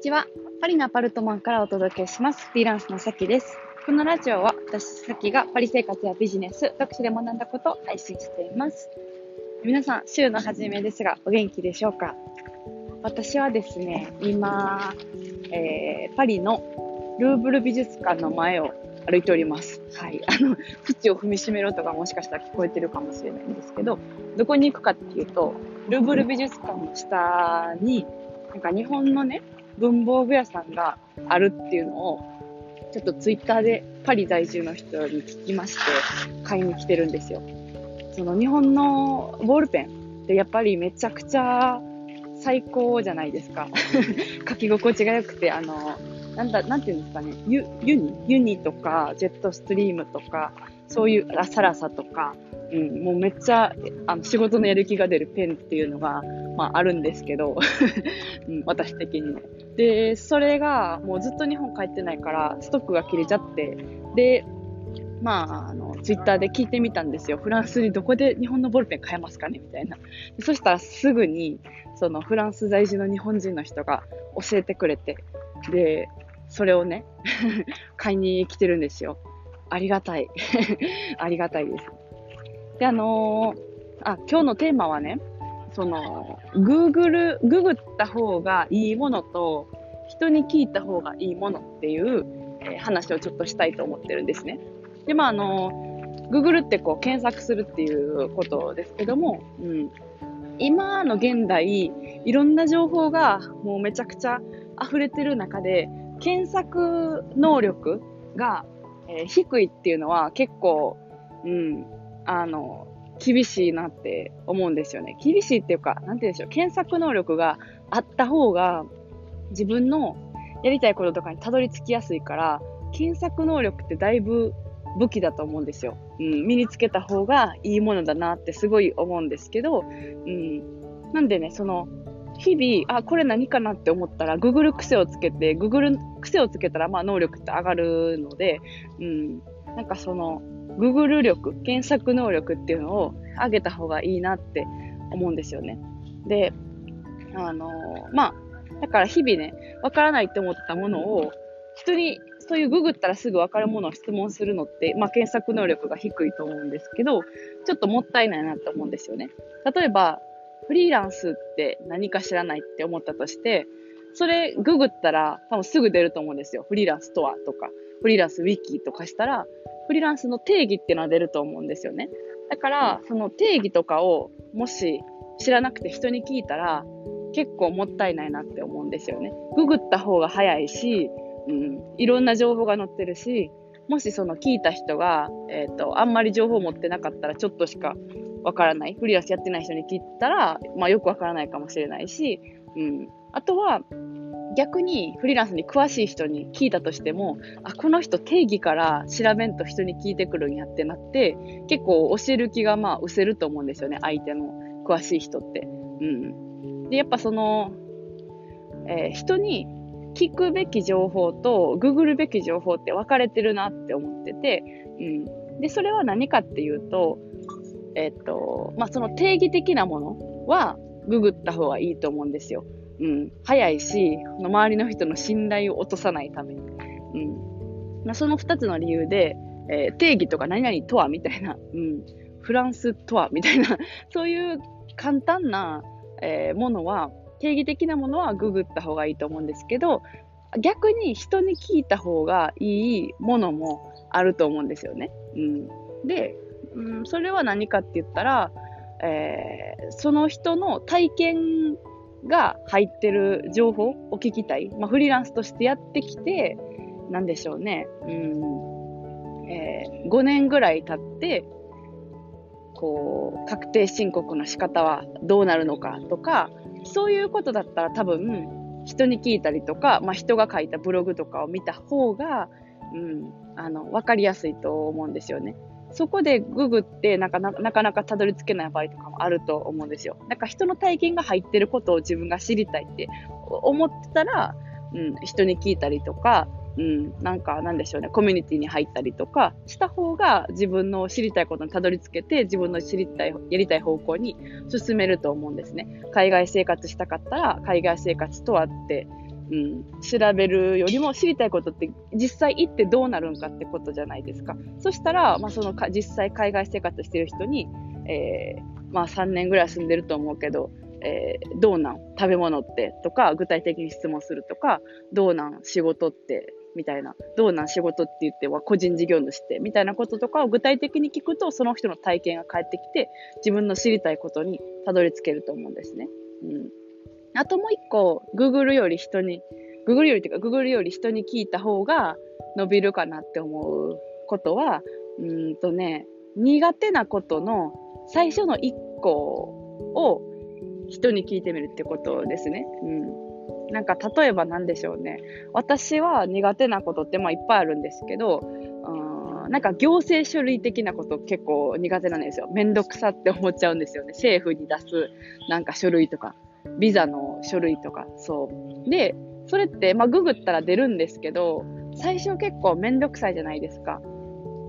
ちは。パリのアパルトマンからお届けします。フリーランスのさきです。このラジオは私、さきがパリ生活やビジネス、読書で学んだことを配信しています。皆さん、週の初めですが、お元気でしょうか？私はですね、今、えー、パリのルーブル美術館の前を歩いております。はい。あの、土を踏みしめろとかもしかしたら聞こえてるかもしれないんですけど、どこに行くかっていうと、ルーブル美術館の下に、なんか日本のね、文房具屋さんがあるっていうのを、ちょっとツイッターでパリ在住の人に聞きまして、買いに来てるんですよ。その日本のボールペンってやっぱりめちゃくちゃ最高じゃないですか。書き心地が良くて、あの、なんだ、なんていうんですかね、ユユニ？ユニとか、ジェットストリームとか、そういうラサラサとか、うん、もうめっちゃあの仕事のやる気が出るペンっていうのが、まあ、あるんですけど、うん、私的にね。で、それがもうずっと日本帰ってないから、ストックが切れちゃって、で、まあ、あの、ツイッターで聞いてみたんですよ。フランスにどこで日本のボールペン買えますかね？みたいな。そしたらすぐに、そのフランス在住の日本人の人が教えてくれて、で、それをね、買いに来てるんですよ。ありがたい。ありがたいです。で、あのー、あ、今日のテーマはね、その、Google、ググった方がいいものと、人に聞いた方がいいものっていう、えー、話をちょっとしたいと思ってるんですね。で、まあ、あのー、Google ってこう検索するっていうことですけども、うん。今の現代、いろんな情報がもうめちゃくちゃ溢れてる中で、検索能力が、えー、低いっていうのは結構、うん、あの、厳しいなって思うんですよね。厳しいっていうか、なんて言うんでしょう。検索能力があった方が、自分のやりたいこととかにたどり着きやすいから、検索能力ってだいぶ武器だと思うんですよ。うん、身につけた方がいいものだなってすごい思うんですけど、うん、なんでね、その、日々、あ、これ何かなって思ったら、Google 癖をつけて、Google 癖をつけたら、まあ、能力って上がるので、うん、なんかその、Google 力、検索能力っていうのを上げた方がいいなって思うんですよね。で、あのー、まあ、だから日々ね、わからないって思ったものを、人にそういうググったらすぐわかるものを質問するのって、まあ、検索能力が低いと思うんですけど、ちょっともったいないなって思うんですよね。例えば、フリーランスって何か知らないって思ったとして、それググったら多分すぐ出ると思うんですよ。フリーランスとはとか、フリーランスウィキとかしたら、フリーランスの定義っていうのは出ると思うんですよね。だから、その定義とかをもし知らなくて人に聞いたら、結構もったいないなって思うんですよね。ググった方が早いし、うん、いろんな情報が載ってるし、もしその聞いた人が、えっ、ー、と、あんまり情報を持ってなかったらちょっとしかわからない。フリーランスやってない人に聞いたら、まあよくわからないかもしれないし、うん。あとは、逆にフリーランスに詳しい人に聞いたとしても、あ、この人定義から調べんと人に聞いてくるんやってなって、結構教える気がまあ失せると思うんですよね、相手の詳しい人って。うん。で、やっぱその、えー、人に聞くべき情報とググるべき情報って分かれてるなって思ってて、うん。で、それは何かっていうと、えっ、と、まあ、その定義的なものはググった方がいいと思うんですよ。うん、早いし、周りの人の信頼を落とさないために。うんまあ、その二つの理由で、えー、定義とか何々とはみたいな、うん、フランスとはみたいな、そういう簡単な、えー、ものは、定義的なものはググった方がいいと思うんですけど、逆に人に聞いた方がいいものもあると思うんですよね。うん、で、うん、それは何かって言ったら、えー、その人の体験が入ってる情報を聞きたい。まあ、フリーランスとしてやってきて、なんでしょうね。うん。えー、5年ぐらい経って、こう、確定申告の仕方はどうなるのかとか、そういうことだったら多分、人に聞いたりとか、まあ、人が書いたブログとかを見た方が、うん、あの、わかりやすいと思うんですよね。そこでググってなかなかなかたどり着けない場合とかもあると思うんですよ。なんか人の体験が入ってることを自分が知りたいって思ってたら、うん、人に聞いたりとか、うん、なんかなんでしょうね、コミュニティに入ったりとかした方が自分の知りたいことにたどり着けて自分の知りたい、やりたい方向に進めると思うんですね。海外生活したかったら海外生活とはってうん、調べるよりも知りたいことって実際行ってどうなるんかってことじゃないですか。そしたら、まあ、そのか実際海外生活してる人に、えー、まあ3年ぐらい住んでると思うけど、えー、どうなん食べ物ってとか具体的に質問するとかどうなん仕事ってみたいなどうなん仕事って言っては個人事業主ってみたいなこととかを具体的に聞くとその人の体験が返ってきて自分の知りたいことにたどり着けると思うんですね。うん、あともう一個 Google より人に Google よりっていうか Google より人に聞いた方が伸びるかなって思うことはうんとね苦手なことの最初の一個を人に聞いてみるってことですね。うん。なんか例えば何でしょうね。私は苦手なことってまあいっぱいあるんですけど、うん、なんか行政書類的なこと結構苦手なんですよ。めんどくさって思っちゃうんですよね。政府に出すなんか書類とか、ビザの書類とか、そう。で、それってまあググったら出るんですけど、最初結構めんどくさいじゃないですか。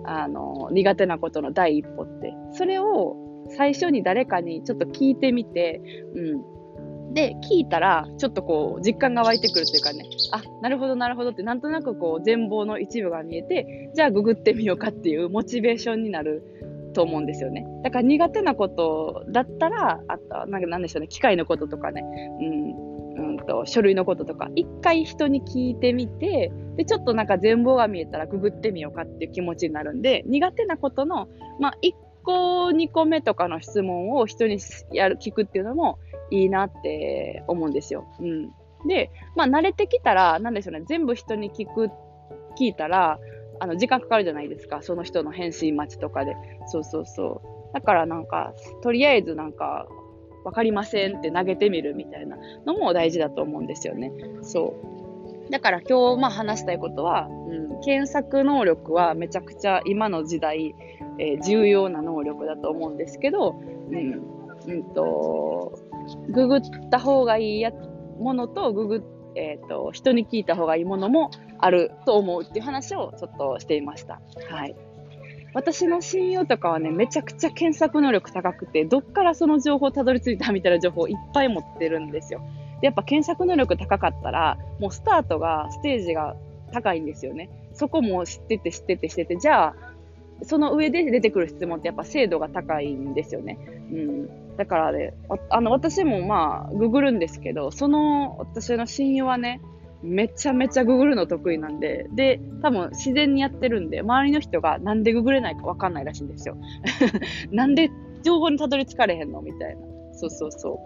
あの、苦手なことの第一歩って。それを最初に誰かにちょっと聞いてみて、うん。で、聞いたら、ちょっとこう、実感が湧いてくるというかね、あ、なるほど、なるほどって、なんとなくこう、全貌の一部が見えて、じゃあググってみようかっていうモチベーションになると思うんですよね。だから苦手なことだったら、あと、なんかなんでしょうね、機械のこととかね、うん、うんと、書類のこととか、一回人に聞いてみて、で、ちょっとなんか全貌が見えたらググってみようかっていう気持ちになるんで、苦手なことの、まあ、一個、2個目とかの質問を人にやる、聞くっていうのもいいなって思うんですよ。うん。で、まあ慣れてきたら、なんでしょうね、全部人に聞く、聞いたら、あの、時間かかるじゃないですか。その人の返信待ちとかで。そうそうそう。だからなんか、とりあえずなんか、わかりませんって投げてみるみたいなのも大事だと思うんですよね。そう。だから今日まあ話したいことは、うん、検索能力はめちゃくちゃ今の時代、えー、重要な能力だと思うんですけど、うん、うんと、ググった方がいいやものと、ググっえっ、ー、と、人に聞いた方がいいものもあると思うっていう話をちょっとしていました。はい。私の親友とかはね、めちゃくちゃ検索能力高くて、どっからその情報たどり着いたみたいな情報をいっぱい持ってるんですよ。で、やっぱ検索能力高かったら、もうスタートが、ステージが高いんですよね。そこも知ってて知ってて知ってて、じゃあ、その上で出てくる質問ってやっぱ精度が高いんですよね。うん。だからね、あの、私もまあ、ググるんですけど、その、私の親友はね、めちゃめちゃググるの得意なんで、で、多分自然にやってるんで、周りの人がなんでググれないかわかんないらしいんですよ。なんで情報にたどり着かれへんのみたいな。そうそうそ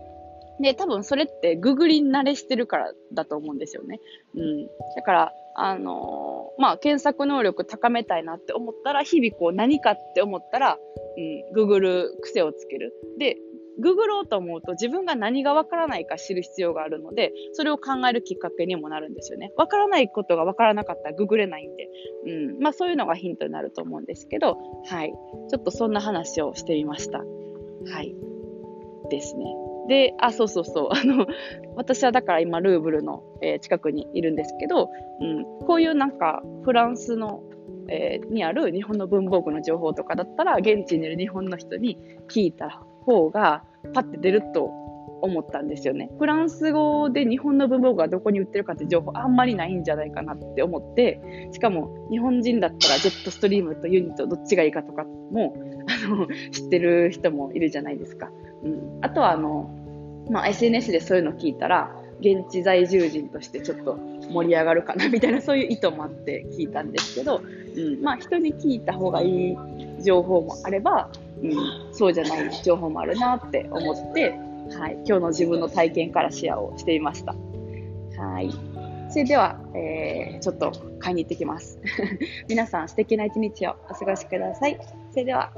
う。で、多分それってググり慣れしてるからだと思うんですよね。うん。だから、あのー、まあ、検索能力高めたいなって思ったら、日々こう何かって思ったら、うん、ググる癖をつける。で、ググろうと思うと自分が何がわからないか知る必要があるので、それを考えるきっかけにもなるんですよね。わからないことがわからなかったらググれないんで、うん。まあそういうのがヒントになると思うんですけど、はい。ちょっとそんな話をしてみました。はい。ですね。で、あ、そうそうそう。あの、私はだから今ルーブルの、え、近くにいるんですけど、うん、こういうなんかフランスの、えー、にある日本の文房具の情報とかだったら、現地にいる日本の人に聞いたら方がパッて出ると思ったんですよね。フランス語で日本の文房具がどこに売ってるかって情報あんまりないんじゃないかなって思って、しかも日本人だったらジェットストリームとユニットどっちがいいかとかもあの知ってる人もいるじゃないですか。うん、あとはあの、まあ、SNS でそういうの聞いたら、現地在住人としてちょっと盛り上がるかなみたいなそういう意図もあって聞いたんですけど、うん、まあ人に聞いた方がいい情報もあれば、うん、そうじゃない情報もあるなって思って、はい、今日の自分の体験からシェアをしていました。はい。それでは、えー、ちょっと買いに行ってきます。皆さん素敵な一日をお過ごしください。それでは。